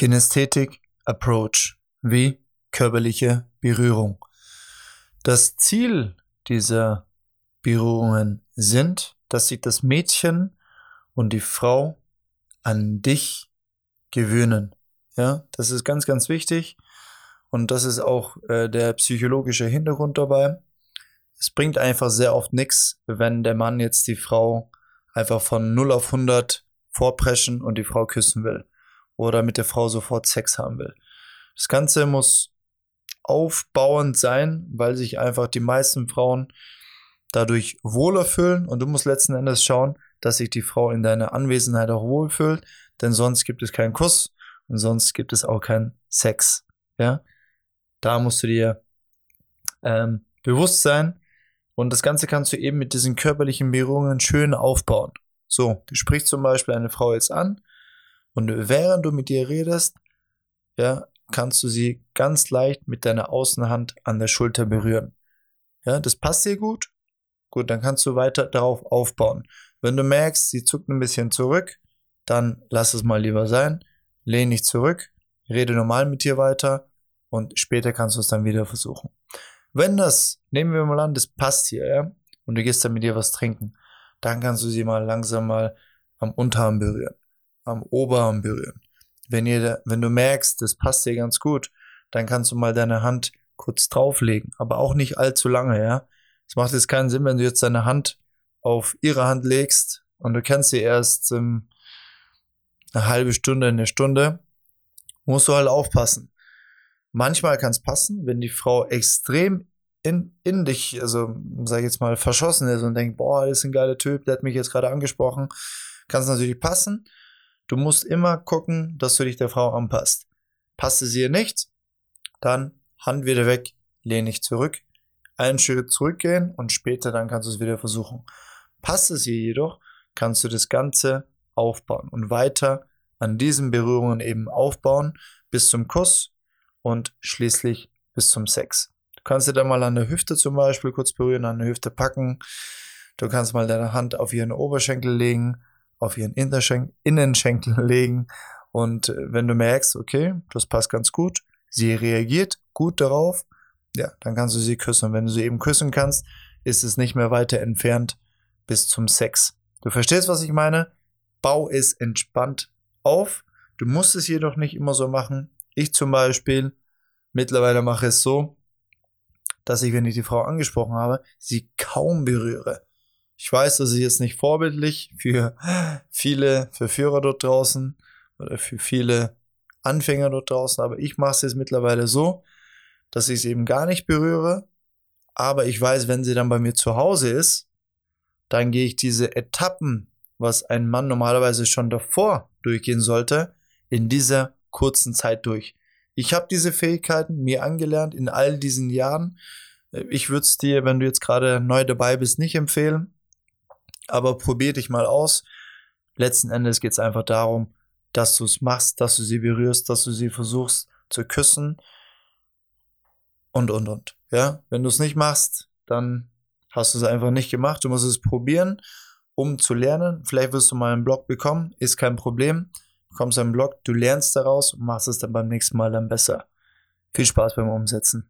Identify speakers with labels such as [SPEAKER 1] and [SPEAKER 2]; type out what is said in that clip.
[SPEAKER 1] Kinästhetik Approach wie körperliche Berührung. Das Ziel dieser Berührungen sind, dass sich das Mädchen und die Frau an dich gewöhnen. Ja, das ist ganz, ganz wichtig. Und das ist auch äh, der psychologische Hintergrund dabei. Es bringt einfach sehr oft nichts, wenn der Mann jetzt die Frau einfach von 0 auf 100 vorpreschen und die Frau küssen will oder mit der Frau sofort Sex haben will. Das Ganze muss aufbauend sein, weil sich einfach die meisten Frauen dadurch wohler fühlen und du musst letzten Endes schauen, dass sich die Frau in deiner Anwesenheit auch wohlfühlt, denn sonst gibt es keinen Kuss und sonst gibt es auch keinen Sex. Ja, da musst du dir ähm, bewusst sein und das Ganze kannst du eben mit diesen körperlichen Berührungen schön aufbauen. So, du sprichst zum Beispiel eine Frau jetzt an und während du mit ihr redest, ja, kannst du sie ganz leicht mit deiner Außenhand an der Schulter berühren. Ja, das passt dir gut. Gut, dann kannst du weiter darauf aufbauen. Wenn du merkst, sie zuckt ein bisschen zurück, dann lass es mal lieber sein. Lehn dich zurück, rede normal mit dir weiter und später kannst du es dann wieder versuchen. Wenn das, nehmen wir mal an, das passt hier, ja, und du gehst dann mit dir was trinken, dann kannst du sie mal langsam mal am Unterarm berühren am Oberarm berühren. Wenn, ihr, wenn du merkst, das passt dir ganz gut, dann kannst du mal deine Hand kurz drauflegen, aber auch nicht allzu lange, ja. Es macht jetzt keinen Sinn, wenn du jetzt deine Hand auf ihre Hand legst und du kennst sie erst ähm, eine halbe Stunde, eine Stunde, musst du halt aufpassen. Manchmal kann es passen, wenn die Frau extrem in, in dich, also sag ich jetzt mal, verschossen ist und denkt, boah, das ist ein geiler Typ, der hat mich jetzt gerade angesprochen, kann es natürlich passen. Du musst immer gucken, dass du dich der Frau anpasst. Passt es ihr nicht, dann Hand wieder weg, lehn dich zurück, einen Schritt zurückgehen und später dann kannst du es wieder versuchen. Passt es ihr jedoch, kannst du das Ganze aufbauen und weiter an diesen Berührungen eben aufbauen bis zum Kuss und schließlich bis zum Sex. Du kannst dir dann mal an der Hüfte zum Beispiel kurz berühren, an der Hüfte packen. Du kannst mal deine Hand auf ihren Oberschenkel legen auf ihren Innenschenkel legen. Und äh, wenn du merkst, okay, das passt ganz gut, sie reagiert gut darauf, ja, dann kannst du sie küssen. Und wenn du sie eben küssen kannst, ist es nicht mehr weiter entfernt bis zum Sex. Du verstehst, was ich meine? Bau es entspannt auf. Du musst es jedoch nicht immer so machen. Ich zum Beispiel mittlerweile mache es so, dass ich, wenn ich die Frau angesprochen habe, sie kaum berühre. Ich weiß, das ist jetzt nicht vorbildlich für viele Verführer dort draußen oder für viele Anfänger dort draußen, aber ich mache es jetzt mittlerweile so, dass ich sie eben gar nicht berühre, aber ich weiß, wenn sie dann bei mir zu Hause ist, dann gehe ich diese Etappen, was ein Mann normalerweise schon davor durchgehen sollte, in dieser kurzen Zeit durch. Ich habe diese Fähigkeiten mir angelernt in all diesen Jahren. Ich würde es dir, wenn du jetzt gerade neu dabei bist, nicht empfehlen aber probier dich mal aus. Letzten Endes geht es einfach darum, dass du es machst, dass du sie berührst, dass du sie versuchst zu küssen und, und, und. Ja, wenn du es nicht machst, dann hast du es einfach nicht gemacht. Du musst es probieren, um zu lernen. Vielleicht wirst du mal einen Blog bekommen, ist kein Problem. Du kommst einen Blog, du lernst daraus und machst es dann beim nächsten Mal dann besser. Viel Spaß beim Umsetzen.